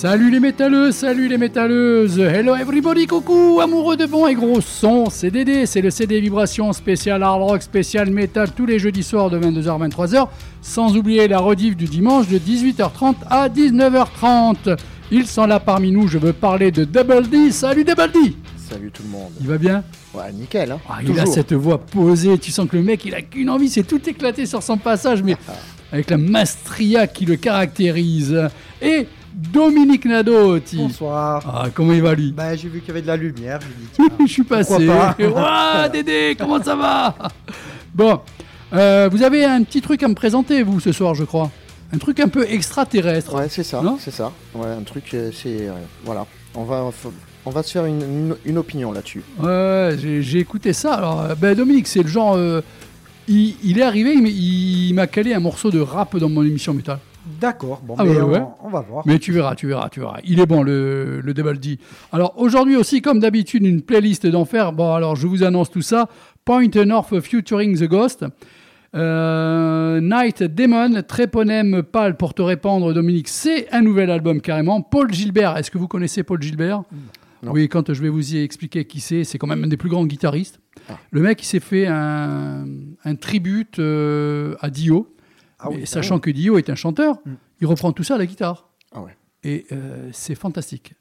Salut les métalleux, salut les métalleuses, hello everybody, coucou, amoureux de bon et gros son, c'est Dédé, c'est le CD Vibration spécial hard rock, spécial metal tous les jeudis soirs de 22h à 23h, sans oublier la rediff du dimanche de 18h30 à 19h30. Ils sont là parmi nous, je veux parler de Double D, salut Double D Salut tout le monde. Il va bien? Ouais, nickel. Hein ah, Il a cette voix posée, tu sens que le mec il a qu'une envie, c'est tout éclaté sur son passage, mais avec la mastria qui le caractérise. Et Dominique Nadotti. Bonsoir. Ah, comment il va lui Bah, j'ai vu qu'il y avait de la lumière. Dit, je suis passé. Pas Dédé, comment ça va Bon, euh, vous avez un petit truc à me présenter, vous, ce soir, je crois. Un truc un peu extraterrestre. Ouais, c'est ça. C'est ça. Ouais, un truc, euh, c'est. voilà. On va, on va se faire une, une, opinion là-dessus. Ouais, j'ai écouté ça. Alors, euh, ben, Dominique, c'est le genre. il, est arrivé, il, il m'a calé un morceau de rap dans mon émission métal. D'accord, bon, ah mais on, va voir. Mais tu verras, tu verras, tu verras. Il est bon, le, le D. Alors aujourd'hui aussi, comme d'habitude, une playlist d'enfer. Bon, alors je vous annonce tout ça. Point North Futuring the Ghost. Euh, Night Demon, Tréponème Pâle pour te répandre, Dominique, c'est un nouvel album carrément. Paul Gilbert, est-ce que vous connaissez Paul Gilbert? Oui, quand je vais vous y expliquer qui c'est, c'est quand même un des plus grands guitaristes. Ah. Le mec, il s'est fait un, un tribute euh, à Dio. Ah sachant que Dio est un chanteur, mm. il reprend tout ça à la guitare. Ah Et euh, c'est fantastique.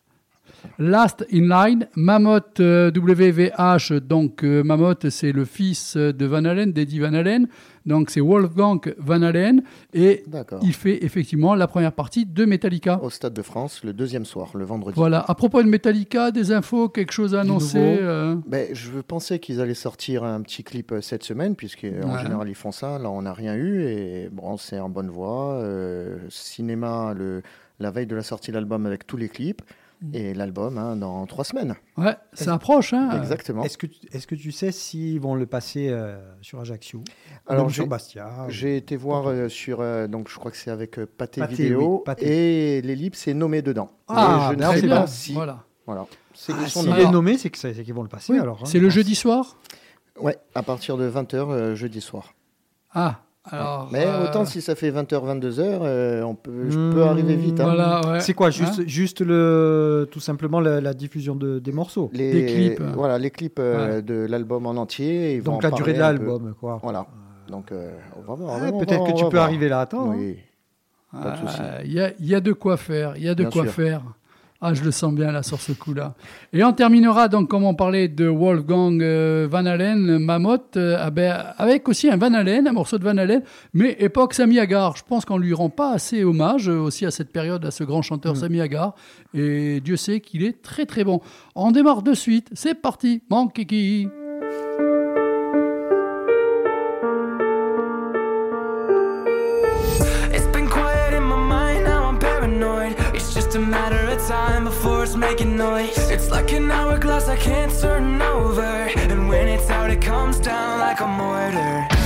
Last in Line, Mammoth WVH, donc euh, Mammoth c'est le fils de Van Halen, d'Eddie Van Halen, donc c'est Wolfgang Van Halen, et il fait effectivement la première partie de Metallica. Au Stade de France, le deuxième soir, le vendredi. Voilà, à propos de Metallica, des infos, quelque chose à annoncer euh ben, Je pensais qu'ils allaient sortir un petit clip euh, cette semaine, puisqu'en général ils font ça, là on n'a rien eu, et bon, c'est en bonne voie. cinéma, le, la veille de la sortie de l'album avec tous les clips. Mm. et l'album hein, dans trois semaines. Ouais, ça approche. Hein. Exactement. Est-ce que, est que tu sais s'ils vont le passer euh, sur Ajaccio Alors, sur Bastia J'ai été voir euh, sur, euh, donc je crois que c'est avec Pathé, Vidéo, et l'ellipse est nommé dedans. Ah, je ne sais pas si. Voilà. voilà. C'est ah, est nommé, c'est qu'ils vont le passer alors. Hein, c'est le jeudi soir? Ouais, à partir de 20h jeudi soir. Ah, mais euh, autant si ça fait 20h, 22h, euh, on peut, je peux arriver vite. Hein. C'est quoi juste, hein juste le, tout simplement la, diffusion de, des morceaux les, Des clips. Voilà, les clips euh, de l'album en entier. Donc la durée de l'album, quoi. Voilà. Donc on va voir. Peut-être que tu peux arriver là. Attends. Oui. Hein. Pas de souci. Il y, a, y, a de quoi faire. Il y a de quoi faire. Ah, je le sens bien là sur ce coup-là. Et on terminera donc, comme on parlait de Wolfgang euh, Van Halen, Mammoth, euh, ah ben, avec aussi un Van Halen, un morceau de Van Halen, mais époque Sami Hagar. Je pense qu'on lui rend pas assez hommage euh, aussi à cette période, à ce grand chanteur mm. Sami Hagar. Et Dieu sait qu'il est très très bon. On démarre de suite. C'est parti, mon kiki. it's making noise. It's like an hourglass I can't turn over. And when it's out it comes down like a mortar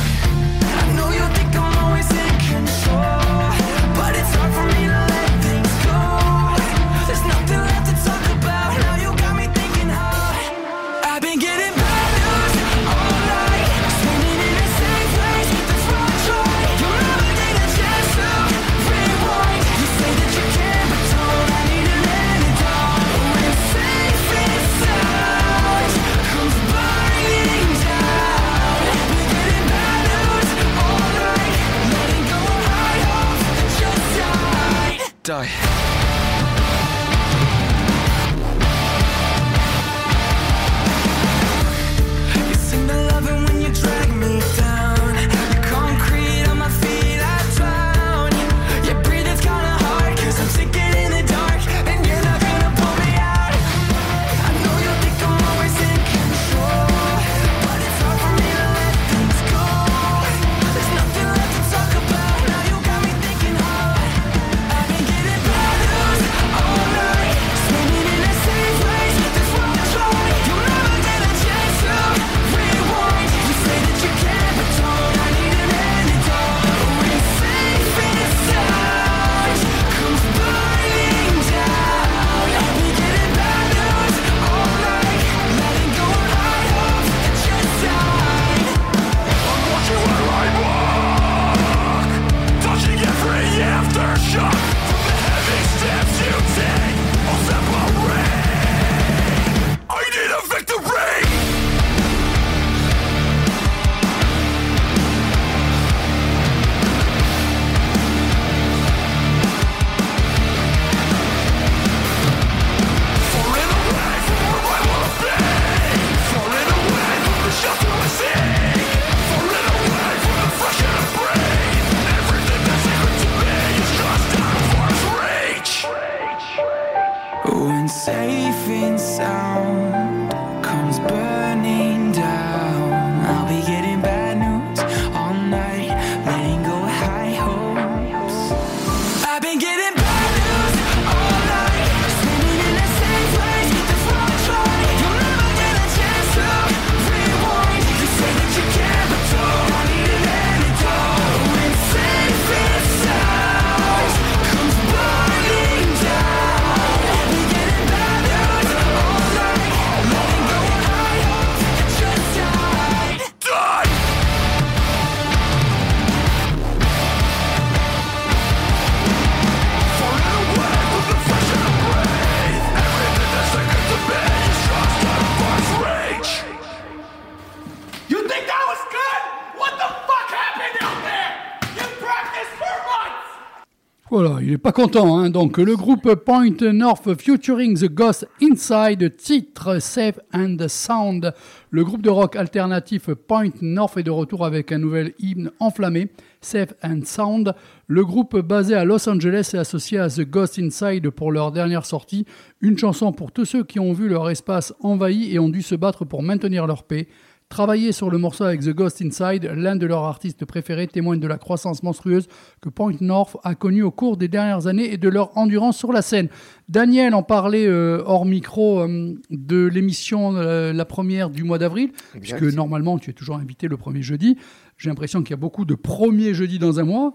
content. Hein. Donc le groupe Point North featuring The Ghost Inside, titre Safe and Sound. Le groupe de rock alternatif Point North est de retour avec un nouvel hymne enflammé, Safe and Sound. Le groupe basé à Los Angeles est associé à The Ghost Inside pour leur dernière sortie, une chanson pour tous ceux qui ont vu leur espace envahi et ont dû se battre pour maintenir leur paix. Travailler sur le morceau avec The Ghost Inside, l'un de leurs artistes préférés, témoigne de la croissance monstrueuse que Point North a connue au cours des dernières années et de leur endurance sur la scène. Daniel en parlait euh, hors micro euh, de l'émission euh, la première du mois d'avril, puisque normalement tu es toujours invité le premier jeudi. J'ai l'impression qu'il y a beaucoup de premiers jeudis dans un mois.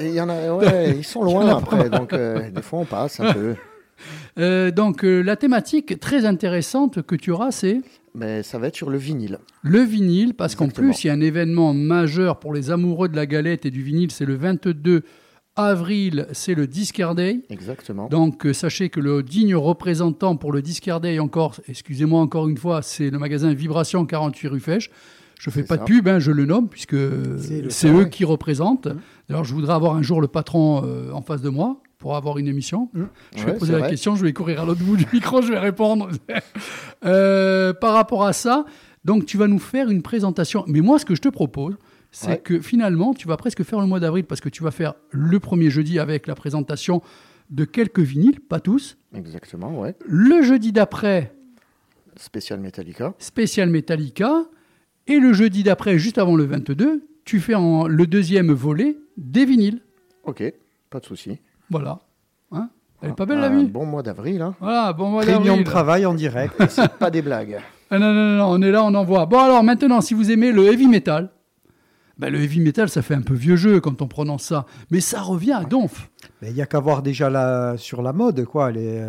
Il y en a, ouais, ils sont loin après, donc des fois on passe un peu. donc la thématique très intéressante que tu auras, c'est mais ça va être sur le vinyle. Le vinyle, parce qu'en plus, il y a un événement majeur pour les amoureux de la galette et du vinyle, c'est le 22 avril, c'est le Discard Day. Exactement. Donc, euh, sachez que le digne représentant pour le Discard Day, encore, excusez-moi encore une fois, c'est le magasin Vibration 48 rue Fèche. Je fais pas de pub, hein, je le nomme, puisque c'est eux qui représentent. Mmh. D'ailleurs, je voudrais avoir un jour le patron euh, en face de moi pour avoir une émission. Mmh. Je vais poser la question, je vais courir à l'autre bout du micro, je vais répondre. Euh, par rapport à ça, donc tu vas nous faire une présentation. Mais moi, ce que je te propose, c'est que finalement, tu vas presque faire le mois d'avril parce que tu vas faire le premier jeudi avec la présentation de quelques vinyles, pas tous. Exactement, ouais. Le jeudi d'après. Spécial Metallica. Spécial Metallica. Et le jeudi d'après, juste avant le 22, tu fais en, le deuxième volet des vinyles. Ok, pas de souci. Voilà. Hein Elle est pas belle la vie Bon mois d'avril. Hein. Voilà, bon mois d'avril. Réunion de travail en direct. C'est pas des blagues. Ah non, non, non, on est là, on envoie. Bon alors maintenant, si vous aimez le heavy metal, ben, le heavy metal, ça fait un peu vieux jeu quand on prononce ça. Mais ça revient à donf. Il n'y a qu'à voir déjà la, sur la mode, quoi. Les,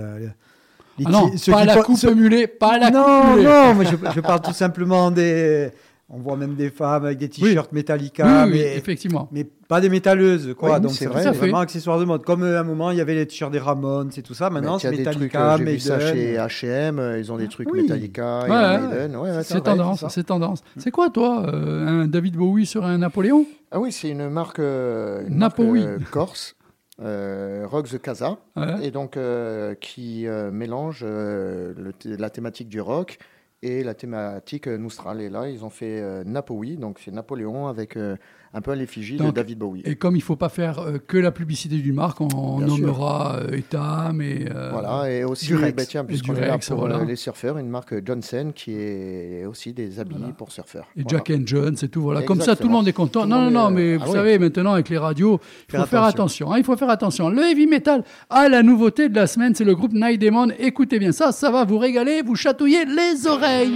ah non, pas la coupe mulet, pas la non, coupe Non, non, je, je parle tout simplement des on voit même des femmes avec des t-shirts Metallica, mais, effectivement. mais pas des métalleuses, quoi. Donc c'est vraiment accessoire de mode. Comme euh, à un moment, il y avait les t-shirts des Ramones, c'est tout ça. Maintenant, c'est Metallica, Maiden. J'ai vu ça chez H&M, ils ont des trucs Metallica, Maiden. c'est tendance, c'est tendance. C'est quoi, toi, euh, un David Bowie sur un Napoléon? Ah oui, c'est une marque, une corse. Rock the Casa, et donc qui mélange la thématique du rock et la thématique Noustral. Et là, ils ont fait euh, Napoui, donc c'est Napoléon avec euh, un peu à l'effigie de David Bowie. Et comme il ne faut pas faire euh, que la publicité du marque, on nommera Etam et. voilà, et aussi, bah, tiens, puisqu'on est là pour les surfeurs, une marque Johnson qui est aussi des habits pour surfeurs. Et Jack and Jones et tout, voilà. Comme ça, tout le monde est content. non, non, non, mais ah vous savez, maintenant, avec les radios, il faut faire attention. Hein, il faut faire attention. Le heavy metal, ah, la nouveauté de la semaine, c'est le groupe Night Demon. Écoutez bien ça, ça va vous régaler, vous chatouiller les oreilles.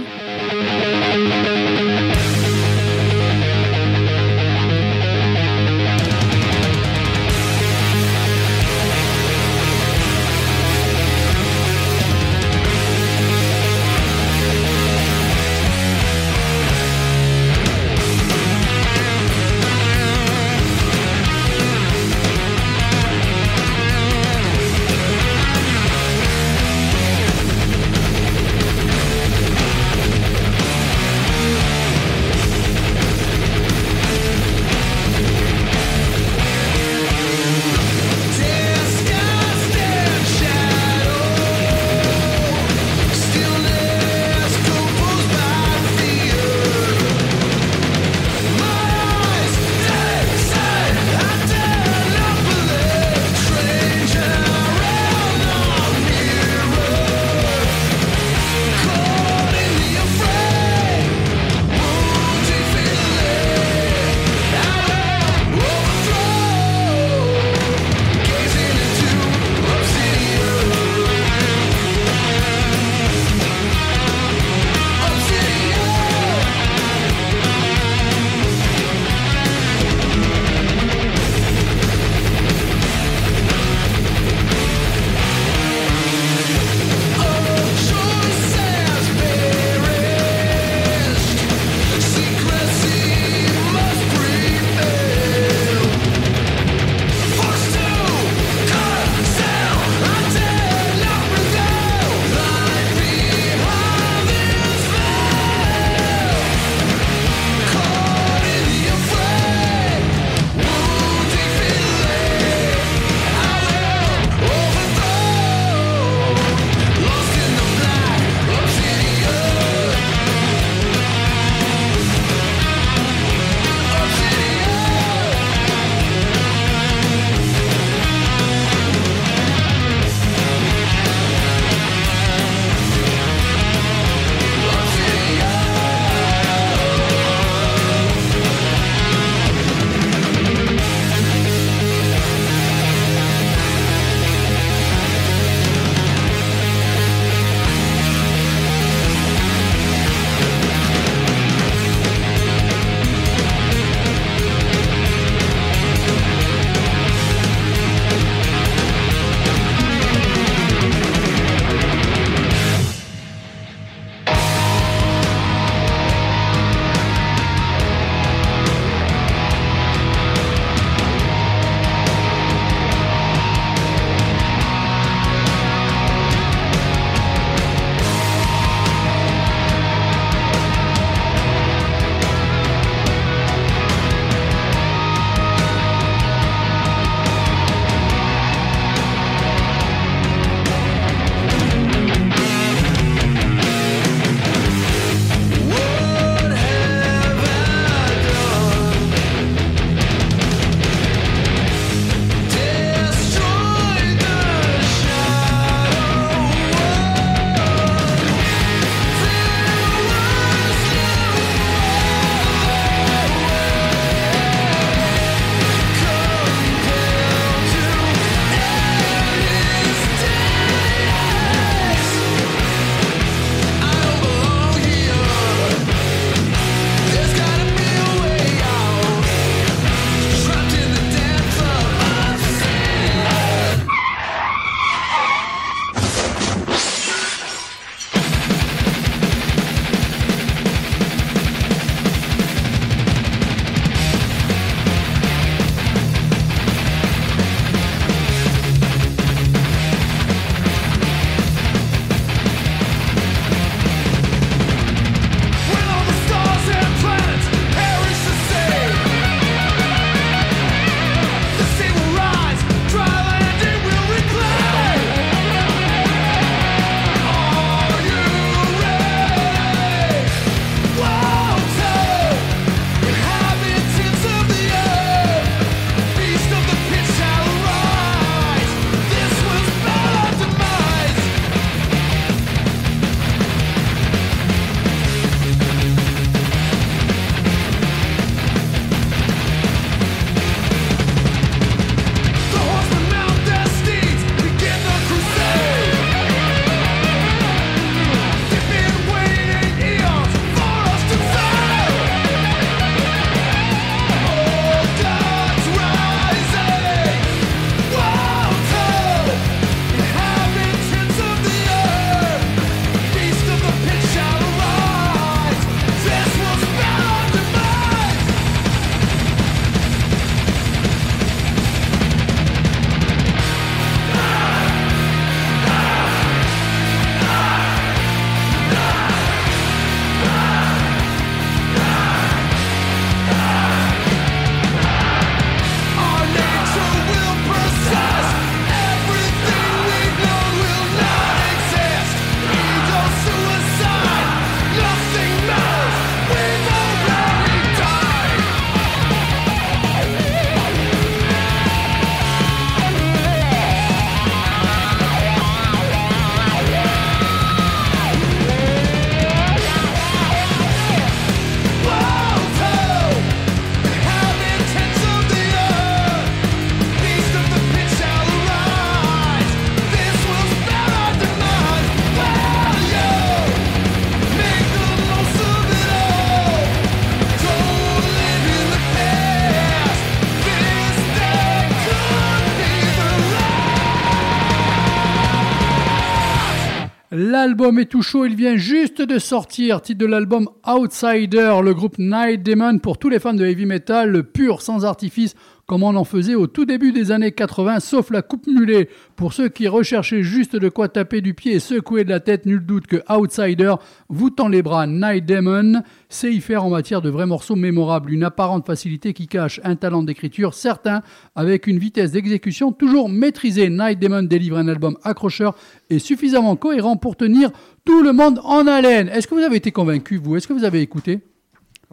L'album est tout chaud, il vient juste de sortir. Titre de l'album Outsider, le groupe Night Demon pour tous les fans de heavy metal, pur, sans artifice, comme on en faisait au tout début des années 80, sauf la coupe mulet. Pour ceux qui recherchaient juste de quoi taper du pied et secouer de la tête, nul doute que Outsider vous tend les bras. Night Demon sait y faire en matière de vrais morceaux mémorables, une apparente facilité qui cache un talent d'écriture certain, avec une vitesse d'exécution toujours maîtrisée. Night Demon délivre un album accrocheur et suffisamment cohérent pour tenir tout le monde en haleine. Est-ce que vous avez été convaincu, vous? Est-ce que vous avez écouté?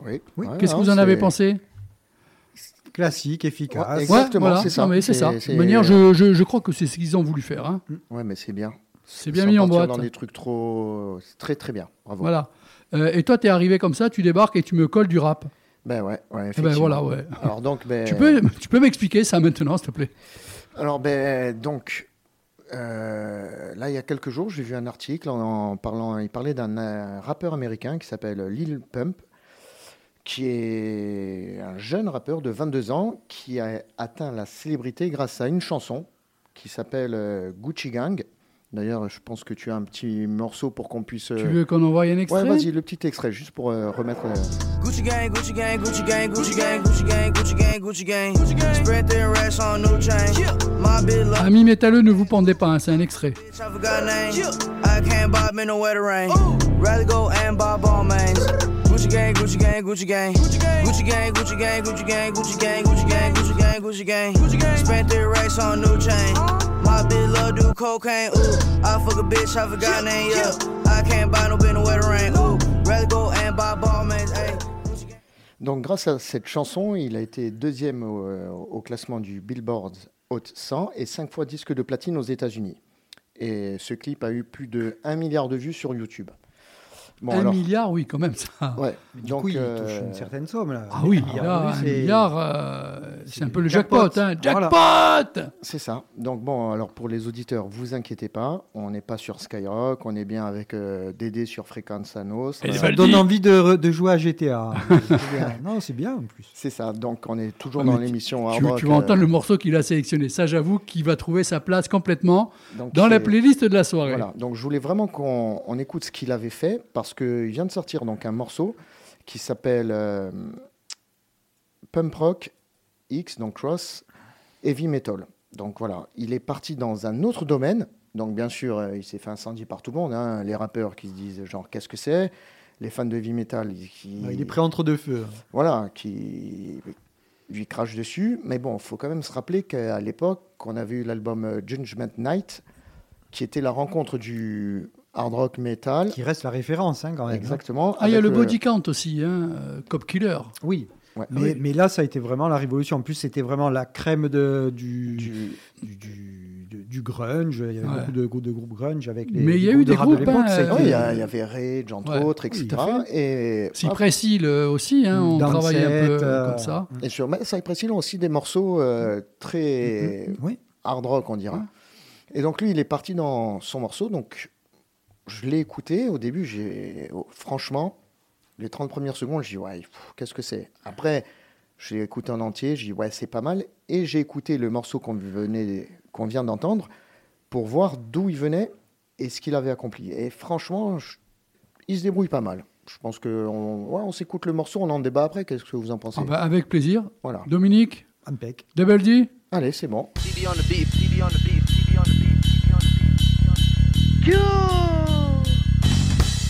Oui. Qu'est-ce que vous en avez pensé? Classique, efficace. exactement, c'est ça. c'est ça. De manière, je, je, je, crois que c'est ce qu'ils ont voulu faire. Hein. Ouais, mais c'est bien. C'est bien mis en boîte. dans des trucs trop. très très bien. Bravo. Voilà. Euh, et toi, tu es arrivé comme ça, tu débarques et tu me colles du rap. Ben ouais, ouais eh ben voilà, ouais. Alors donc, ben... tu peux, tu peux m'expliquer ça maintenant, s'il te plaît? Alors ben donc, euh, là, il y a quelques jours, j'ai vu un article en, parlant, il parlait d'un euh, rappeur américain qui s'appelle Lil Pump qui est jeune rappeur de 22 ans qui a atteint la célébrité grâce à une chanson qui s'appelle euh, Gucci Gang. D'ailleurs, je pense que tu as un petit morceau pour qu'on puisse. Tu veux qu'on envoie un extrait Ouais, vas-y, le petit extrait, juste pour euh, remettre. Euh... Gucci gang, Gucci gang, Gucci gang, Gucci gang, Gucci gang, Gucci gang, Gucci gang. Spread their rest on no chain. My bit Amis métalleux, ne vous pendez pas, hein, c'est un extrait. I can't buy me no wetter rain. Rather go and buy ball mains. Gucci gang, Gucci gang, Gucci gang. Gucci gang, Gucci gang, Gucci gang, Gucci gang, Gucci gang, Gucci gang, Gucci gang, Gucci gang. Gucci gang. Spent their racks on new chain. My bitch love do cocaine. Ooh, I fuck a bitch, I forgot name. Yeah, I can't buy no bin no wetter rain. Ooh, rather go and buy ball mains. Hey. Donc, grâce à cette chanson, il a été deuxième au, au classement du Billboard Hot 100 et cinq fois disque de platine aux États-Unis. Et ce clip a eu plus de 1 milliard de vues sur YouTube. Un milliard, oui, quand même. Ça. Ouais. Du coup, il euh, touche une certaine somme. Là. Ah oui, là, un milliard, euh, c'est un peu le jackpot. Hein. Jackpot C'est ça. Donc bon, alors pour les auditeurs, vous inquiétez pas, on n'est pas sur Skyrock, on est bien avec euh, Dédé sur Fréquence Sanos. Ça donne envie de, de, jouer à GTA. non, c'est bien en plus. C'est ça. Donc on est toujours ah, dans l'émission. Tu, tu, vas entendre le morceau qu'il a sélectionné. Ça, j'avoue qu'il va trouver sa place complètement dans la playlist de la soirée. Voilà. Donc je voulais vraiment qu'on écoute ce qu'il avait fait parce qu'il vient de sortir donc un morceau qui s'appelle euh, Pump Rock X, donc Cross Heavy Metal. Donc voilà, il est parti dans un autre domaine. Donc bien sûr, euh, il s'est fait incendier par tout le monde. Hein. Les rappeurs qui se disent genre qu'est-ce que c'est? Les fans de heavy metal qui. il est prêt entre deux feux. Voilà, qui lui crachent dessus. Mais bon, il faut quand même se rappeler qu'à l'époque, on avait eu l'album euh, Judgment Night, qui était la rencontre du hard rock metal. Qui reste la référence, hein, quand même. Hein. Exactement. Ah, il y a le, body count aussi, hein, euh, Cop Killer. Oui. mais, mais, là, ça a été vraiment la révolution. En plus, c'était vraiment la crème de, du, du, du, grunge. Il y avait beaucoup de, de, groupes grunge avec les. Mais il y a eu des groupes. Hein, il, y a, il y avait Rage, entre autres, etc. et Cypress Hill aussi, hein, on travaillait un peu euh, comme ça. Et sur Cypress Hill ont aussi des morceaux euh, très mm-hmm. hard rock, on dira. Et donc lui, il est parti dans son morceau. Donc je l'ai écouté. Au début, j'ai oh, franchement, les 30 premières secondes, je dis ouais, qu'est-ce que c'est? Après, je l'ai écouté en entier, je dis ouais, c'est pas mal. Et j'ai écouté le morceau qu'on qu'on vient d'entendre pour voir d'où il venait et ce qu'il avait accompli. Et franchement, il se débrouille pas mal. Je pense qu'on ouais, on s'écoute le morceau, on en débat après. Qu'est-ce que vous en pensez? Ah bah, Avec plaisir. Voilà. Dominique Impec. Double D Allez, c'est bon. Q!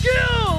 Q!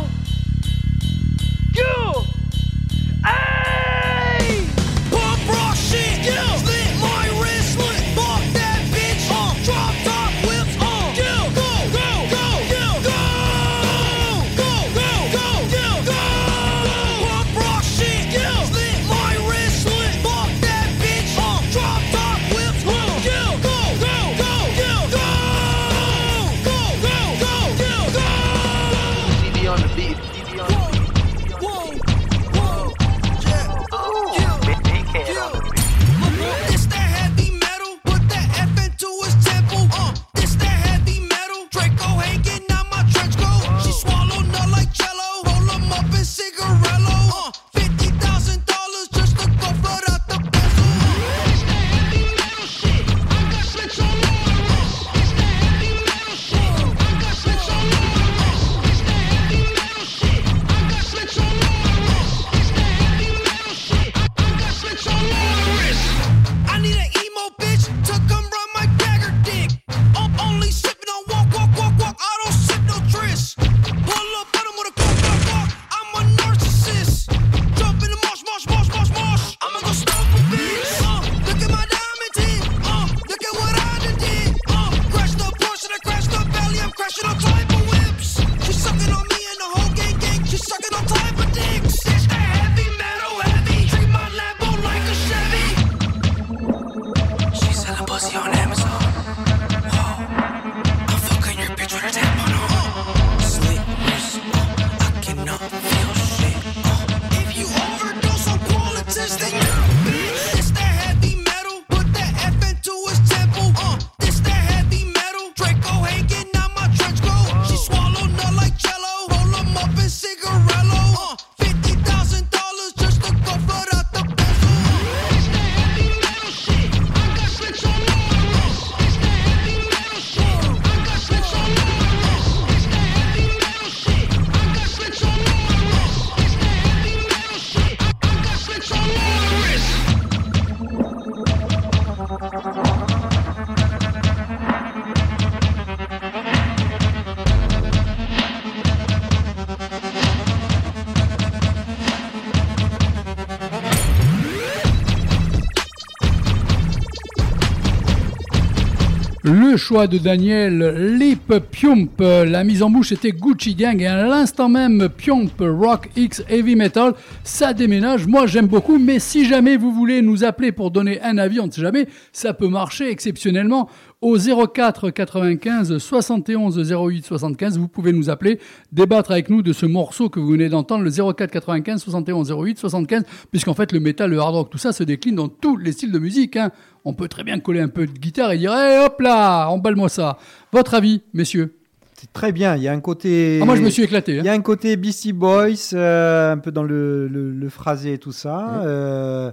Choix de Daniel, Lip Piump. La mise en bouche était Gucci Gang et à l'instant même Piump Rock X Heavy Metal. Ça déménage. Moi j'aime beaucoup, mais si jamais vous voulez nous appeler pour donner un avis, on ne sait jamais, ça peut marcher exceptionnellement au 04 95 71 08 75. Vous pouvez nous appeler, débattre avec nous de ce morceau que vous venez d'entendre, le 04 95 71 08 75, puisqu'en fait le métal, le hard rock, tout ça se décline dans tous les styles de musique. Hein. On peut très bien coller un peu de guitare et dire hop là, emballe-moi ça. Votre avis, messieurs? C'est très bien. Il y a un côté. Ah, moi, je me suis éclaté. Hein. Il y a un côté Beastie Boys, euh, un peu dans le, le, phrasé et tout ça. Euh,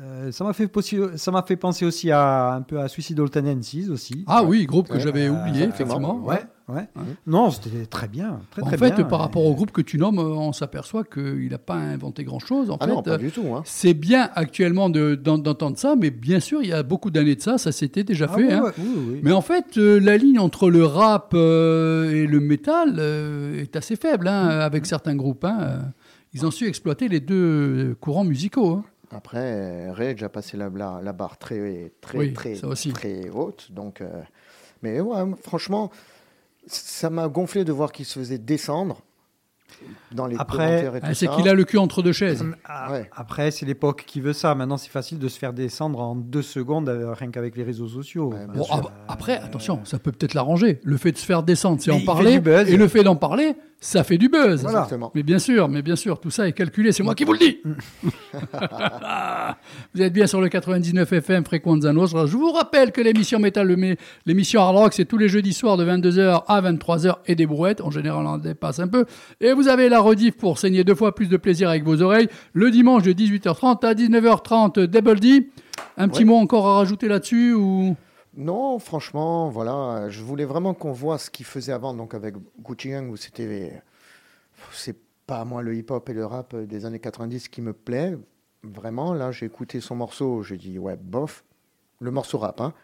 euh, ça m'a fait, ça m'a fait penser aussi à un peu à Suicidal Tendencies aussi. Ah oui, groupe que j'avais oublié, effectivement. Ouais, ouais. Non, c'était très bien. Très, en fait, par rapport au groupe que tu nommes, on s'aperçoit qu'il n'a pas inventé grand-chose. En ah fait, non, pas du tout. Hein. C'est bien actuellement d'entendre ça, mais bien sûr, il y a beaucoup d'années de ça, ça s'était déjà ah fait. Hein. Mais en fait, euh, la ligne entre le rap euh, et le métal est assez faible hein, avec certains groupes. Ils ont su exploiter les deux courants musicaux. Après, Rage a passé la, la, barre très, très, très, très haute. Donc, euh, mais ouais, franchement, ça m'a gonflé de voir qu'il se faisait descendre dans les après, ah, c'est qu'il a le cul entre deux chaises. Ah, après, c'est l'époque qui veut ça. Maintenant, c'est facile de se faire descendre en deux secondes, euh, rien qu'avec les réseaux sociaux. bon, après, attention, ça peut peut-être l'arranger. Le fait de se faire descendre, c'est en parler. Et le fait d'en parler, ça fait du buzz. Mais bien sûr, mais bien sûr, tout ça est calculé. C'est moi qui vous le dis. vous êtes bien sur le 99 FM Frequenza Nostra. Je vous rappelle que l'émission Metal, l'émission Hard Rock, c'est tous les jeudis soirs de 22h à 23h et des brouettes. En général, on en dépasse un peu. Et vous avez la rediff pour saigner deux fois plus de plaisir avec vos oreilles le dimanche de 18h30 à 19h30. Double D. Un petit mot encore à rajouter là-dessus ou non, franchement, voilà, je voulais vraiment qu'on voit ce qu'il faisait avant, donc avec Gucci Gang, où c'était. C'est pas moi le hip-hop et le rap des années 90 qui me plaît. Vraiment, là, j'ai écouté son morceau, j'ai dit, ouais, bof. Le morceau rap, hein.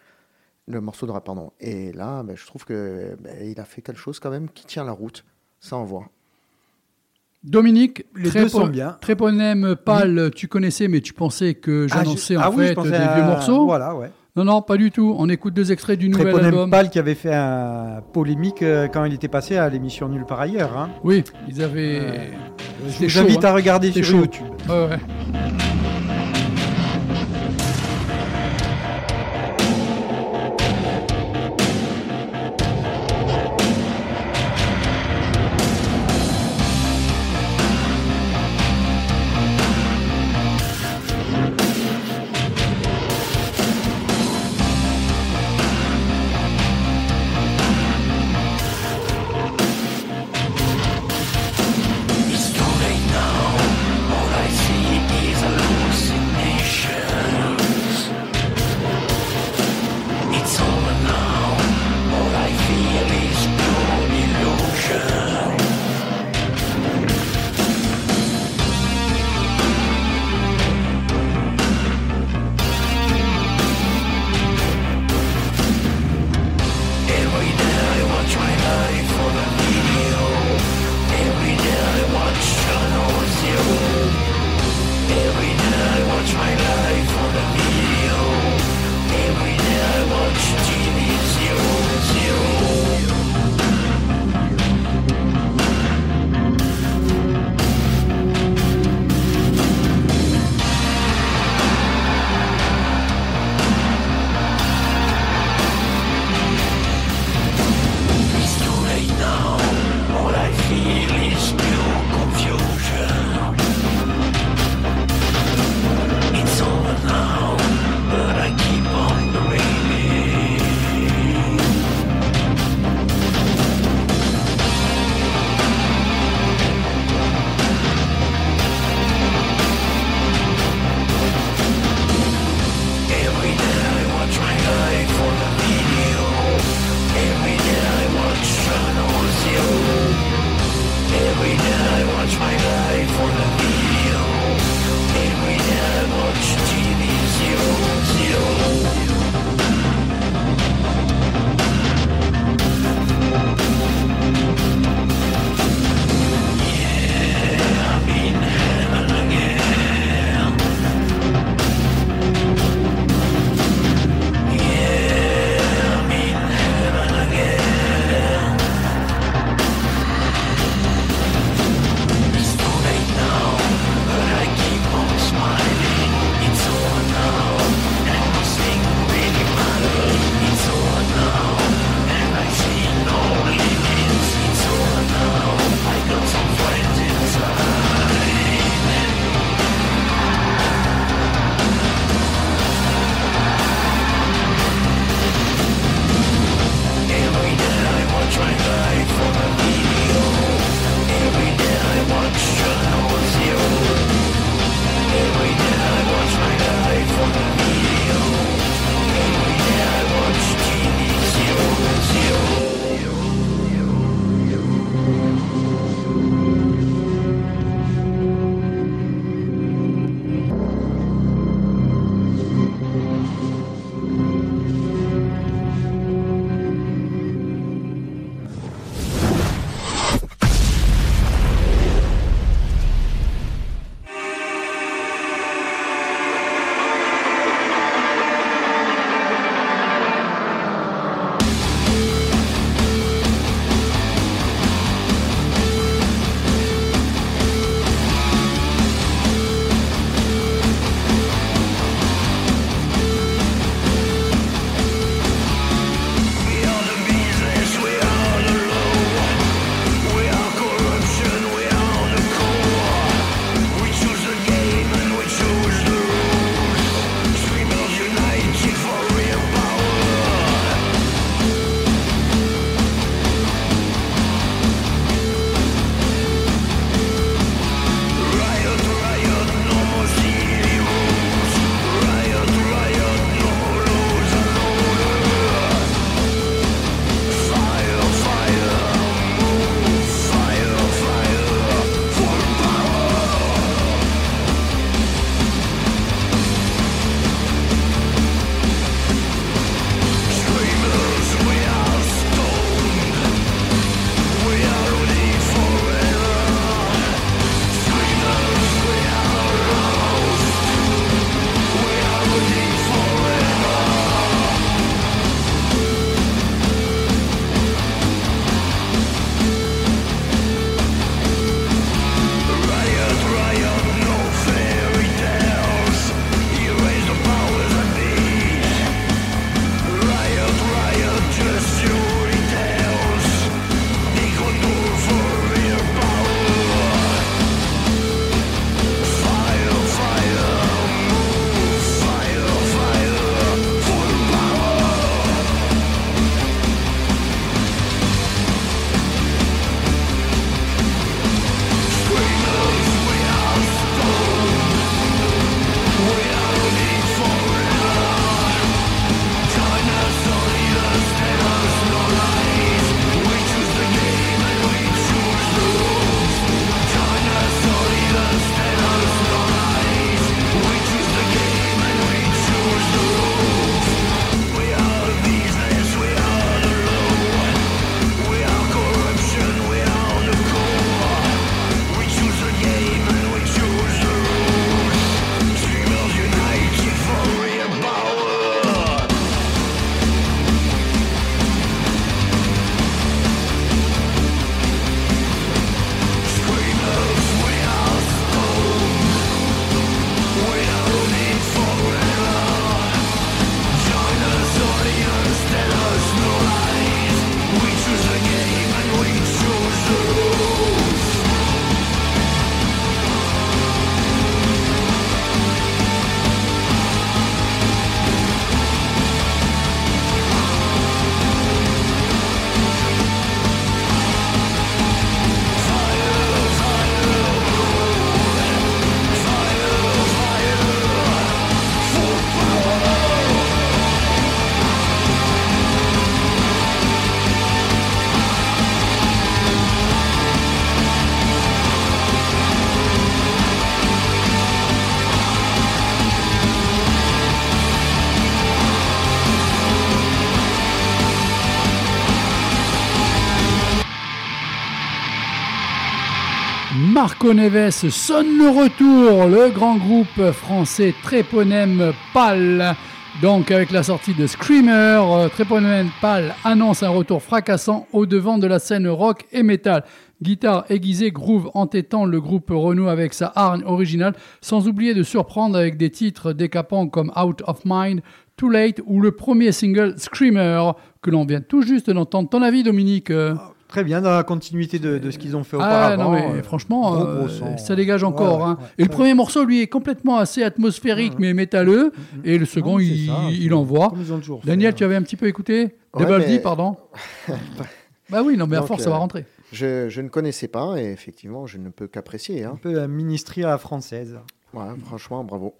Le morceau de rap, pardon. Et là, ben, je trouve que ben, il a fait quelque chose quand même qui tient la route. Ça envoie. Dominique, les deux sont bien. Tréponème, Pâle, tu connaissais, mais tu pensais que ah, j'annonçais en ah fait des vieux morceaux. Voilà, ouais. Non, non, pas du tout. On écoute deux extraits du nouvel album. Pal qui avait fait un polémique euh, quand il était passé à l'émission Nulle par ailleurs. Hein. Oui, ils avaient. Euh, je vous invite à hein. regarder sur YouTube. Ouais, ouais. Marco Neves sonne le retour, le grand groupe français Tréponème Pal. Donc avec la sortie de Screamer, euh, Tréponème Pal annonce un retour fracassant au devant de la scène rock et metal. Guitare aiguisée, groove entêtant, le groupe renoue avec sa hargne originale, sans oublier de surprendre avec des titres décapants comme Out of Mind, Too Late ou le premier single Screamer que l'on vient tout juste d'entendre. Ton avis, Dominique? Très bien, dans la continuité de, ce qu'ils ont fait ah, auparavant. non, mais franchement, euh, ça dégage encore. Hein. et le premier morceau, lui, est complètement assez atmosphérique, mais métalleux. Mm, mm, mm. Et le second, il, il, envoie. Daniel, tu avais un petit peu écouté ouais, pardon. bah oui, non, mais à force, ça va euh, rentrer. Je, je, ne connaissais pas, et effectivement, je ne peux qu'apprécier. Hein. Un peu la ministrie à la française. Ouais, franchement, bravo.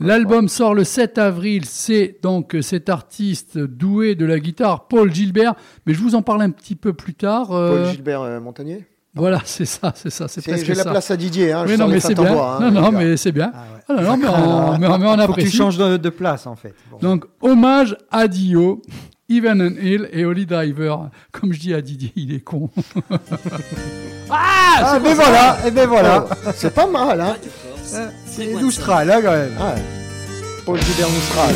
L'album sort le 7 avril. C'est donc cet artiste doué de la guitare, Paul Gilbert. Mais je vous en parle un petit peu plus tard. Euh, Paul Gilbert euh, Montagnier? Voilà, c'est ça, c'est ça, c'est J'ai la place à Didier, hein, non, mais c'est bien. Hein, non, non, mais c'est bien. Ah non, mais on, mais on apprécie. Faut tu changes de, place, en fait. Donc, hommage à Dio, Even and Hill et Holly Driver. Comme je dis à Didier, il est con. ah, ah mais voilà, et ben voilà. Oh, c'est pas mal, hein. C'est Austral, hein, quand même. Ah Paul Gilbert Austral.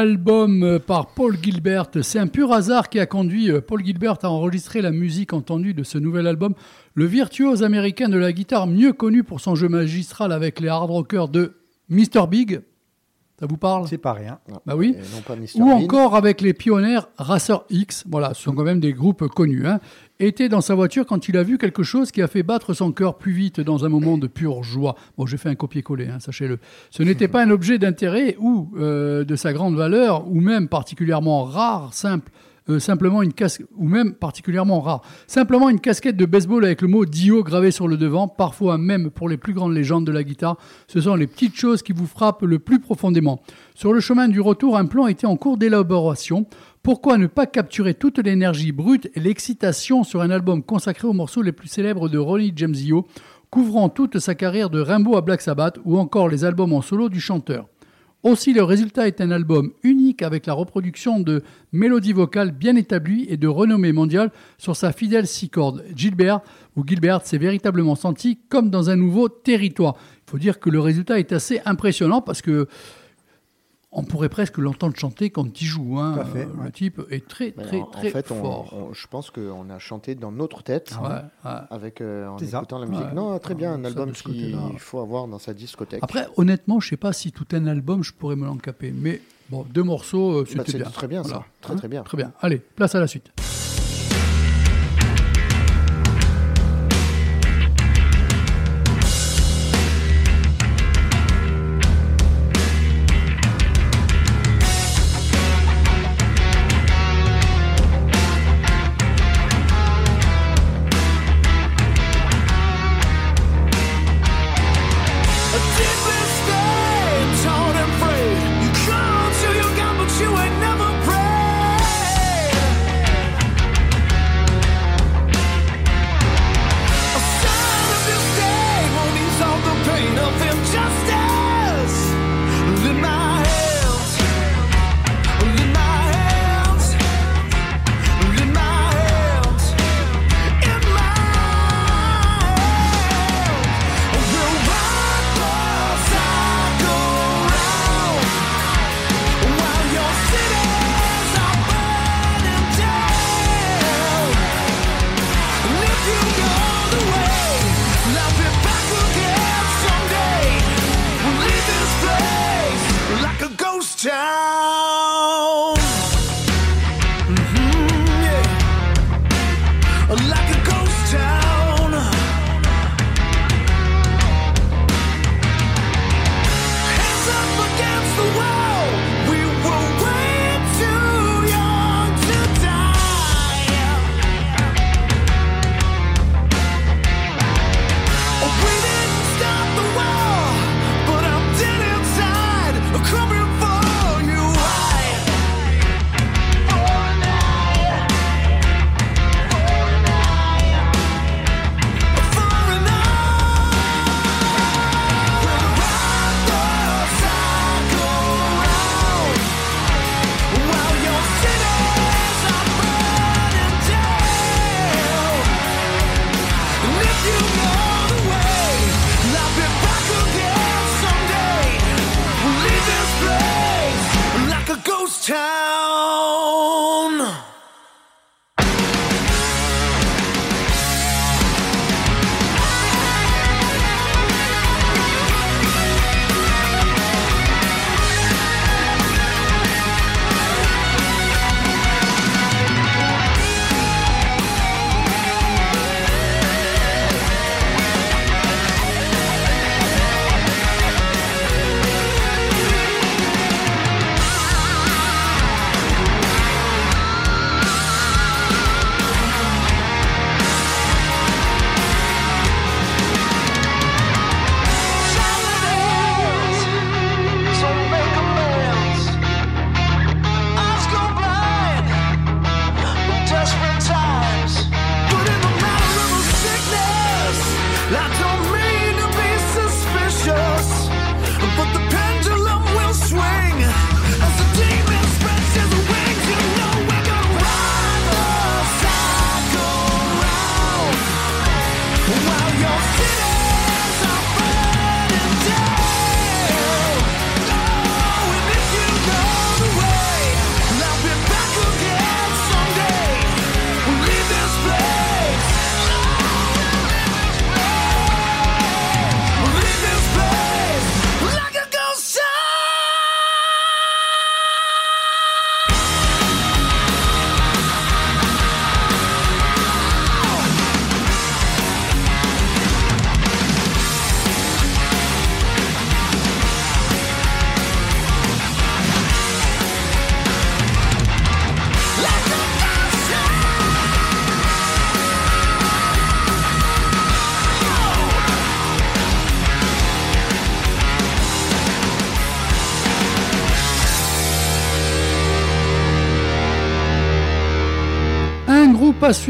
Album par Paul Gilbert. C'est un pur hasard qui a conduit euh, Paul Gilbert à enregistrer la musique entendue de ce nouvel album. Le virtuose américain de la guitare, mieux connu pour son jeu magistral avec les hard rockers de Mr. Big. Ça vous parle? C'est pas rien. bah oui. Ou encore avec les pionniers Racer X. Voilà, ce sont quand même des groupes connus. Hein était dans sa voiture quand il a vu quelque chose qui a fait battre son cœur plus vite dans un moment de pure joie. Bon, j'ai fait un copier-coller, hein, sachez-le. Ce n'était pas un objet d'intérêt ou euh, de sa grande valeur, ou même particulièrement rare, simple, euh, simplement une casquette, ou même particulièrement rare. Simplement une casquette de baseball avec le mot Dio gravé sur le devant, parfois même pour les plus grandes légendes de la guitare. Ce sont les petites choses qui vous frappent le plus profondément. Sur le chemin du retour, un plan était en cours d'élaboration. Pourquoi ne pas capturer toute l'énergie brute et l'excitation sur un album consacré aux morceaux les plus célèbres de Ronnie James Dio, couvrant toute sa carrière de Rimbaud à Black Sabbath ou encore les albums en solo du chanteur? Aussi, le résultat est un album unique avec la reproduction de mélodies vocales bien établies et de renommée mondiale sur sa fidèle six cordes. Gilbert ou Gilbert s'est véritablement senti comme dans un nouveau territoire. Il faut dire que le résultat est assez impressionnant parce que on pourrait presque l'entendre chanter quand il joue. Hein. Le type est très, très, très fait, fort. je pense qu'on a chanté dans notre tête avec, euh, en écoutant la musique. Non, très bien, un album qu'il faut avoir dans sa discothèque. Après, honnêtement, je ne sais pas si tout un album, je pourrais me l'encaper. Mais bon, deux morceaux, euh, bah, c'était bien. très bien, ça. Très, très bien. Très bien. Allez, place à la suite.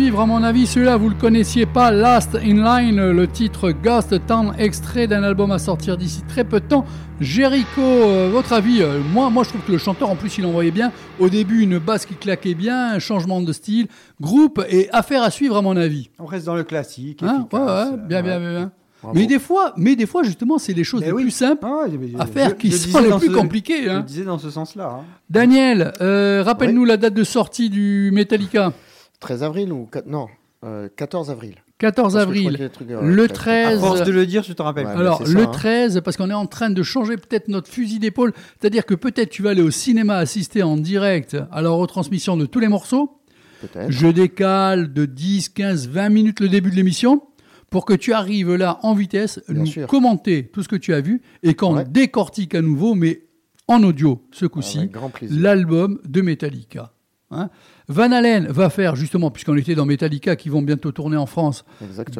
Suivre, à mon avis, celui-là, vous le connaissiez pas. Last in Line, le titre Ghost Town, extrait d'un album à sortir d'ici très peu de temps. Jericho, euh, votre avis euh, Moi, moi, je trouve que le chanteur, en plus, il envoyait bien. Au début, une basse qui claquait bien, un changement de style, groupe et affaire à suivre, à mon avis. On reste dans le classique. Hein ouais, ouais, bien, bien, bien. Mais des fois, mais des fois justement, c'est les choses les plus simples ah à faire qui sont les plus compliquées. Hein. Je disais dans ce sens-là. Hein. Daniel, euh, rappelle-nous la date de sortie du Metallica. 13 avril ou non 14 avril. 14 avril. le 13. À force de le dire, je te rappelle. Alors, le 13, hein. parce qu'on est en train de changer peut-être notre fusil d'épaule. C'est-à-dire que peut-être tu vas aller au cinéma assister en direct à la retransmission de tous les morceaux. Je décale de 10, 15, 20 minutes le début de l'émission pour que tu arrives là en vitesse, nous commenter tout ce que tu as vu et qu'on décortique à nouveau, mais en audio ce coup-ci, l'album de Metallica. Hein. Van Halen va faire justement, puisqu'on était dans Metallica qui vont bientôt tourner en France,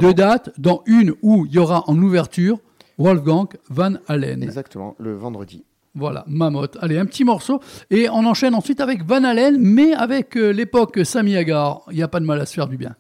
deux dates, dans une où il y aura en ouverture Wolfgang Van Halen. Exactement, le vendredi. Voilà, Mamotte. Allez, un petit morceau. Et on enchaîne ensuite avec Van Halen, mais avec euh, l'époque Sami Hagar. Il n'y a pas de mal à se faire du bien.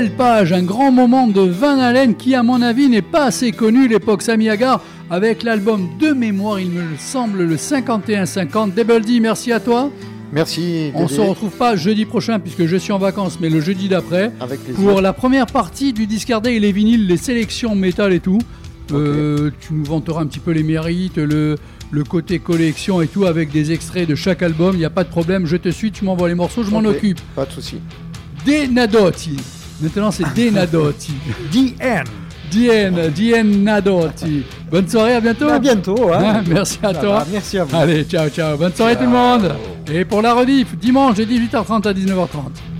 Belle page, un grand moment de Van Halen qui, à mon avis, n'est pas assez connu, l'époque Sammy Hagar, avec l'album de mémoire, il me semble, le 51-50. Double D, merci à toi. Merci. On se retrouve pas jeudi prochain puisque je suis en vacances, mais le jeudi d'après. Pour la première partie du Discardé et les vinyles, les sélections métal et tout. Euh, tu nous vanteras un petit peu les mérites, le, le côté collection et tout, avec des extraits de chaque album. Il n'y a pas de problème, je te suis, tu m'envoies les morceaux, je m'en occupe. Pas de souci. Denadotti. Maintenant, c'est Denadotti. DN. DN, DN Nadotti. Bonne soirée, à bientôt. À bientôt. Hein. merci à toi. merci à vous. Allez, ciao, ciao. Bonne soirée tout le monde. Et pour la rediff, dimanche de 18h30 à 19h30.